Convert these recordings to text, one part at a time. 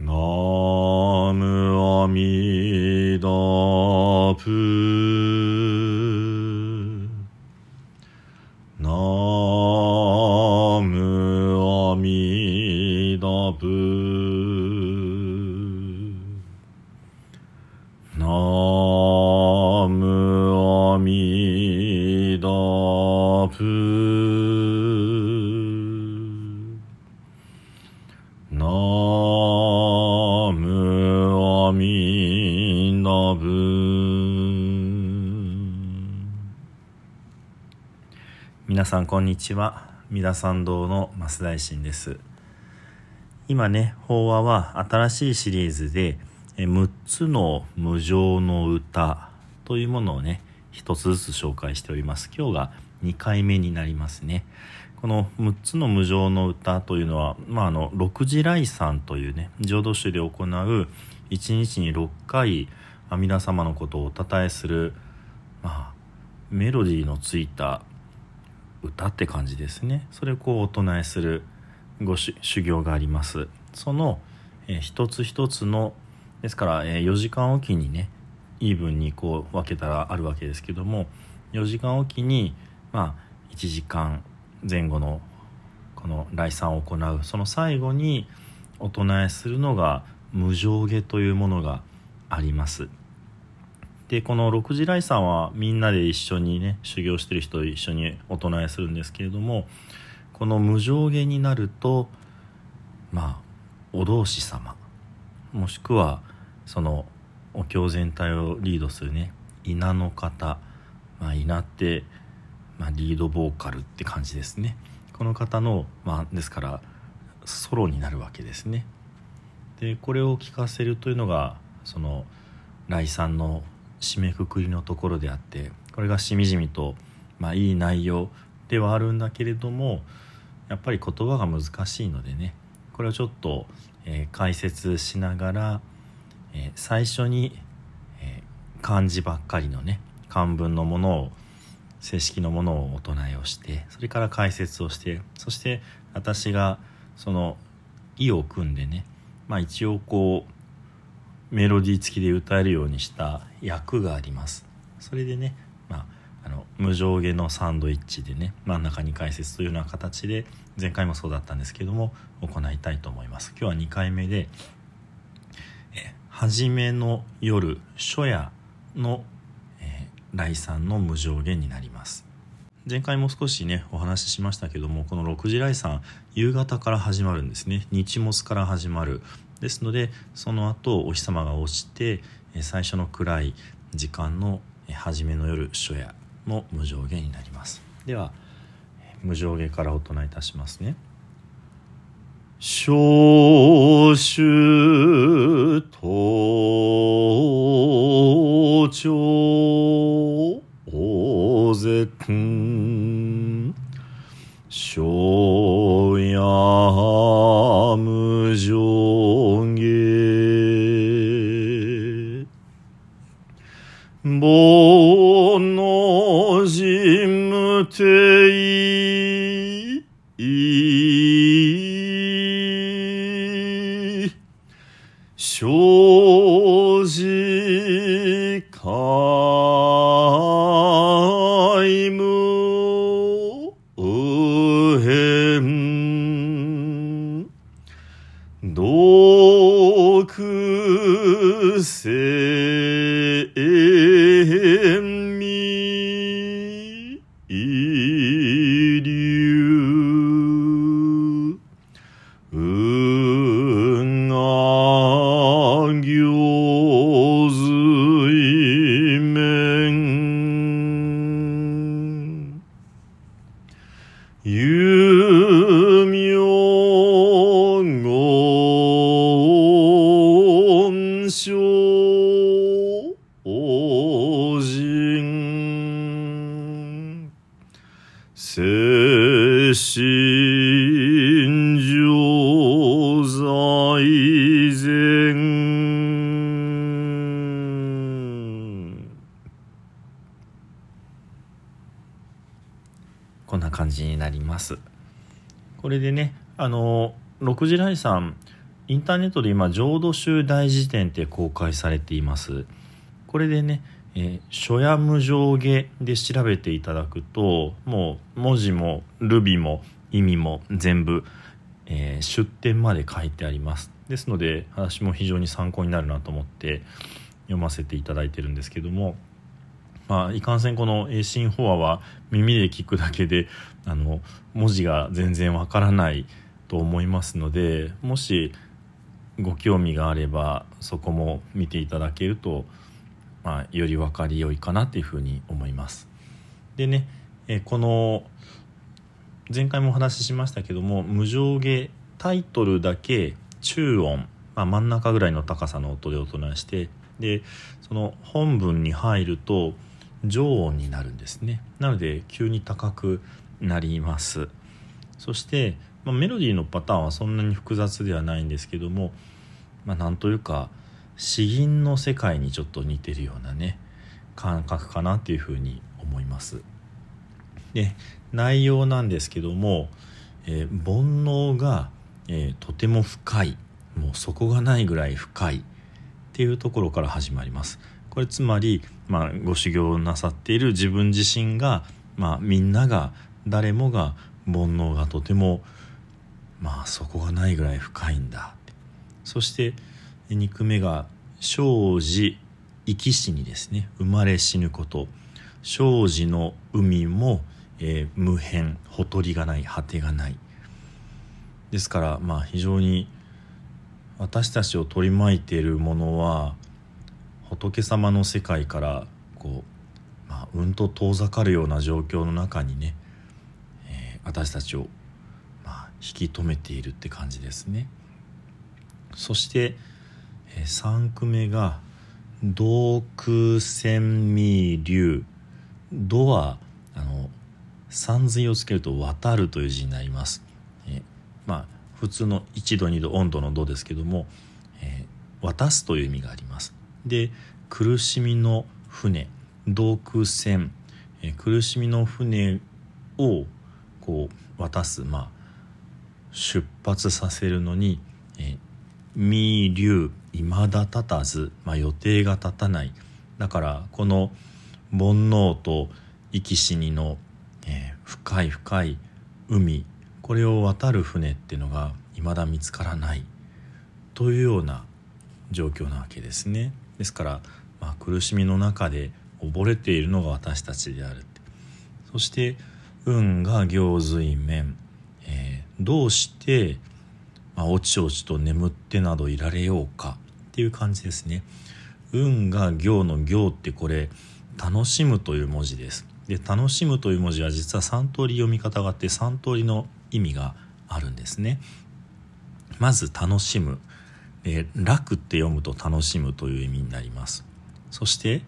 ナミダブ皆さんこんにちは。三田参道の増大臣です。今ね法話は新しいシリーズでえ6つの無常の歌というものをね一つずつ紹介しております。今日が2回目になりますね。この6つの無常の歌というのは、まあ、あの六時来山というね浄土宗で行う1日に6回阿弥陀様のことをおたたえする、まあ、メロディーのついた歌って感じですね。それをこうお唱えするご修行があります。その、えー一つ一つのですから、えー4時間おきにねイーブンにこう分けたらあるわけですけども4時間おきにまあ1時間前後のこの来参を行う。その最後にお唱えするのが無常下というものがあります。でこの六時来参はみんなで一緒にね修行してる人と一緒にお唱えするんですけれどもこの無常下になるとまあお同志様もしくはそのお経全体をリードするね稲の方、まあ、稲って、まあ、リードボーカルって感じですね。この方の、まあ、ですからソロになるわけですね。でこれを聞かせるというのがその来参の締めくくりのところであってこれがしみじみと、まあ、いい内容ではあるんだけれどもやっぱり言葉が難しいのでねこれをちょっと、えー解説しながら、えー最初に、えー漢字ばっかりのね漢文のものを正式のものをお唱えをしてそれから解説をしてそして私がその意を組んでねまあ一応こうメロディー付きで歌えるようにした役があります。それでね、まあ、あの無上下のサンドイッチでね真ん中に解説というような形で前回もそうだったんですけども行いたいと思います。今日は2回目でえ初めの夜初夜の、えー来参の無上下になります。前回も少しねお話ししましたけどもこの6時来参夕方から始まるんですね。日没から始まる。ですのでその後お日様が落ちて最初の暗い時間の初めの夜初夜の無上下になります。では無上下からお唱えいたしますね。小衆東朝大絶小感じになります。これでねあの六時来さんインターネットで今浄土宗大辞典って公開されています。これでね、えー、書や無上下で調べていただくともう文字もルビも意味も全部、えー、出典まで書いてあります。ですので私も非常に参考になるなと思って読ませていただいてるんですけども。まあ、いかんせんこの英進法話は耳で聞くだけであの文字が全然わからないと思いますのでもしご興味があればそこも見ていただけると、まあ、より分かりよいかなというふうに思います。でね、えこの前回もお話ししましたけども無上下タイトルだけ中音、まあ、真ん中ぐらいの高さの音で音鳴らしてでその本文に入ると上音になるんですねなので急に高くなりますそして、まあ、メロディーのパターンはそんなに複雑ではないんですけどもまあ、なんというか詩吟の世界にちょっと似てるようなね感覚かなっていうふうに思います。で内容なんですけども、えー、煩悩が、えー、とても深いもう底がないぐらい深いっていうところから始まります。これつまり、まあ、ご修行なさっている自分自身が、まあ、みんなが誰もが煩悩がとてもまあ底がないぐらい深いんだ。そして肉目が生じ生き死にですね。生まれ死ぬこと。生じの海も、えー、無辺ほとりがない果てがない。ですからまあ非常に私たちを取り巻いているものは仏様の世界からこう、まあ、うんと遠ざかるような状況の中にね、えー、私たちを、まあ、引き止めているって感じですね。そして、え3句目が「洞空千味流」「度はあの三髄をつけると「渡る」という字になります。えまあ普通の1度2度温度の「度」ですけども「えー、渡す」という意味があります。で苦しみの船洞空船、え、苦しみの船をこう渡すまあ出発させるのに、えー、未流未だ立たず、まあ、予定が立たない。だからこの煩悩と生き死にの、えー、深い深い海これを渡る船っていうのが未だ見つからない。というような状況なわけですね。ですから、まあ、苦しみの中で溺れているのが私たちであるそして運が行随面、えー、どうしてまあ、おちおちと眠ってなどいられようかっていう感じですね。運が行の行ってこれ楽しむという文字です。で楽しむという文字は実は3通り読み方があって3通りの意味があるんですね。まず楽しむ。え楽って読むと楽しむという意味になります。そして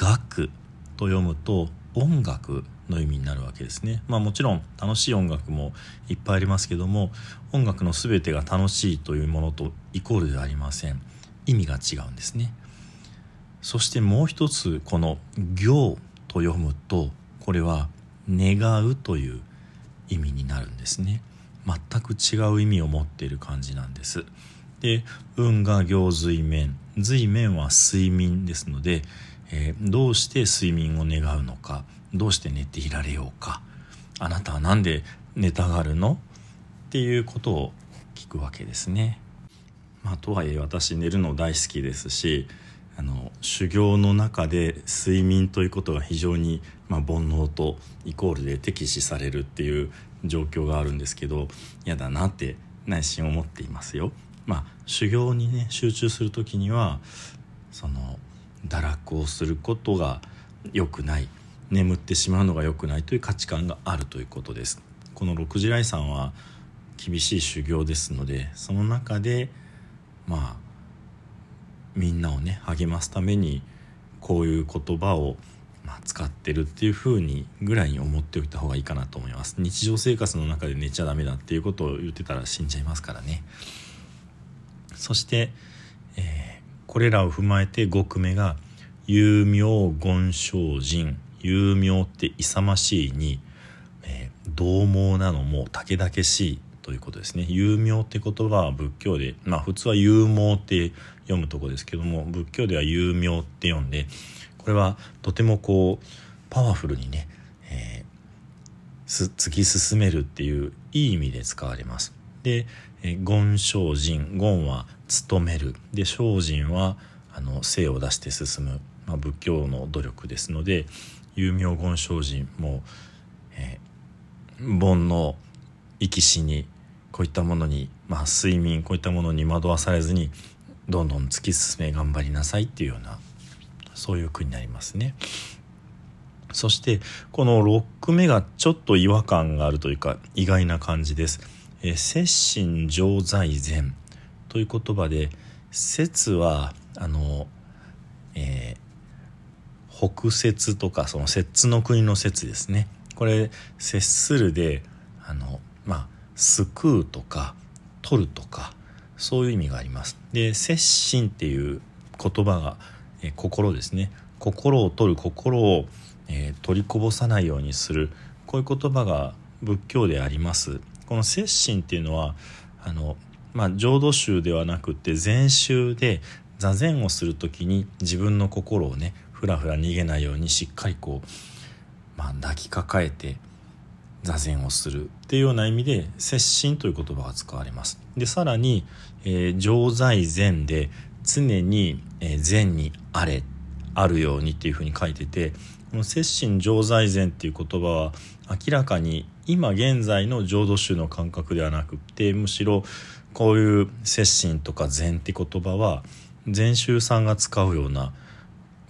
楽と読むと音楽の意味になるわけですね。まあもちろん楽しい音楽もいっぱいありますけども音楽の全てが楽しいというものとイコールではありません。意味が違うんですね。そしてもう一つこの「行」と読むとこれは「願う」という意味になるんですね。全く違う意味を持っている感じなんです。で運が行随面随面は睡眠ですので、えー、どうして睡眠を願うのかどうして寝ていられようかあなたは何で寝たがるの？っていうことを聞くわけですね。まあ、とはいえ私寝るの大好きですしあの修行の中で睡眠ということが非常に、まあ、煩悩とイコールで敵視されるっていう状況があるんですけど嫌だなって内心思っていますよ。まあ、修行にね集中する時にはその堕落をすることが良くない。眠ってしまうのが良くないという価値観があるということです。この六次来さんは厳しい修行ですのでその中でまあみんなをね励ますためにこういう言葉をまあ、使ってるっていう風にぐらいに思っておいた方がいいかなと思います。日常生活の中で寝ちゃダメだっていうことを言ってたら死んじゃいますからね。そして、えー、これらを踏まえて5句目が「有名言精進有名って勇ましいに、えー、獰猛なのも武々しいということですね有名って言葉は仏教でまあ普通は有毛って読むとこですけども仏教では有名って読んでこれはとてもこうパワフルにね、えー、突き進めるっていういい意味で使われます。で言精進言は努めるで精進はあの精を出して進む、まあ、仏教の努力ですので有名言精進も、えー、煩悩生き死にこういったものに、まあ、睡眠こういったものに惑わされずにどんどん突き進め頑張りなさいっていうようなそういう句になりますね。そしてこの6句目がちょっと違和感があるというか意外な感じです。え摂心常在禅という言葉で説はあの、えー、北節とかその摂の国の説ですね。これ接するであのまあ救うとか取るとかそういう意味があります。で摂心っていう言葉が、え、心ですね。心を取る心を、えー、取りこぼさないようにする。こういう言葉が仏教であります。この摂心っていうのはあの、まあ、浄土宗ではなくて禅宗で座禅をする時に自分の心をねふらふら逃げないようにしっかりこう、まあ、抱きかかえて座禅をするっていうような意味で摂心という言葉が使われます。でさらに、えー、常在禅で常に、えー、禅にあれあるようにっていうふうに書いててこの摂心常在禅っていう言葉は明らかに今現在の浄土宗の感覚ではなくてむしろこういう摂心とか禅って言葉は禅宗さんが使うような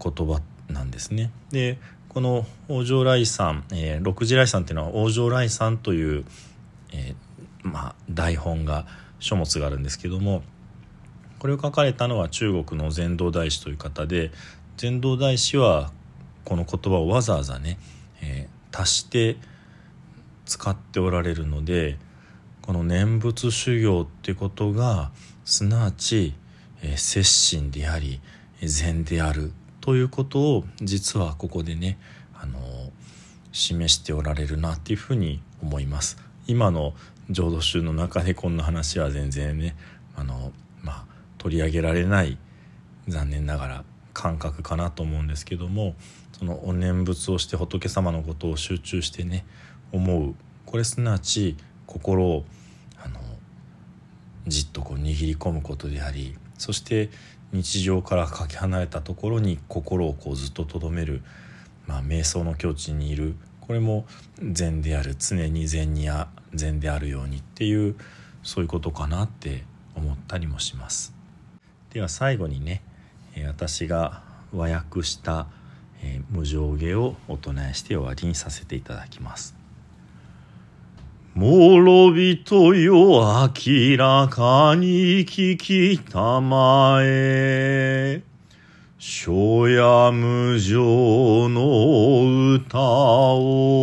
言葉なんですね。でこの王城来さん、えー、六次来さんっていうのは王城来さんという、えー、まあ、台本が書物があるんですけどもこれを書かれたのは中国の禅道大師という方で禅道大師はこの言葉をわざわざね、えー、足して使っておられるのでこの念仏修行ってことがすなわち、えー、摂心であり禅であるということを実はここでね、あの示しておられるなっていうふうに思います。今の浄土宗の中でこんな話は全然ねあの、まあ、取り上げられない残念ながら感覚かなと思うんですけどもそのお念仏をして仏様のことを集中してね思う。これすなわち心をあのじっとこう握り込むことでありそして日常からかけ離れたところに心をこうずっととどめる、まあ、瞑想の境地にいる。これも禅である。常に禅にあ禅であるようにっていうそういうことかなって思ったりもします。では最後にね私が和訳した「無常下」をお唱えして終わりにさせていただきます。諸人よ明らかに聞きたまえ。書や無常の歌を。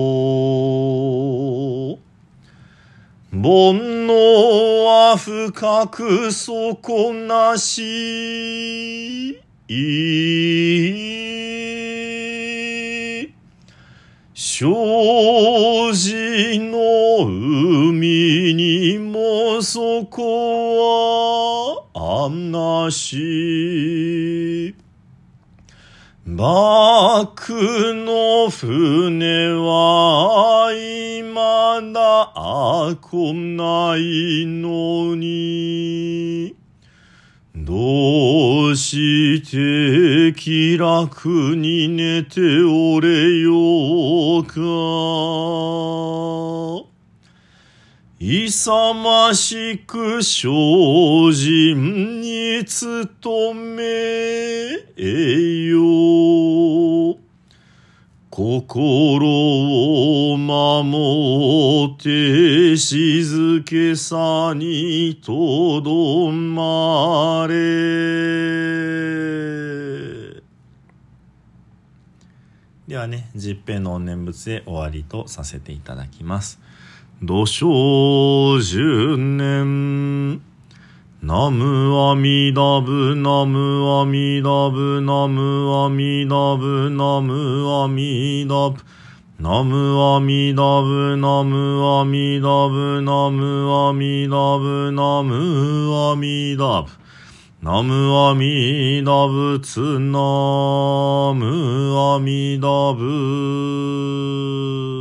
煩悩は深く底なし。い障子の海にもそこはあなし。バックの船は未だ来ないのに。どうして気楽に寝ておれようか。勇ましく精進に努めよ。心を守って静けさにとどまれ。ではね、十平の念仏で終わりとさせていただきます。土生十年ナムアミダブナムアミダブナムアミダブナムアミダブナムアミダブナムアミダブナムアミダブナムアミダブナムアミダブツナムアミダブ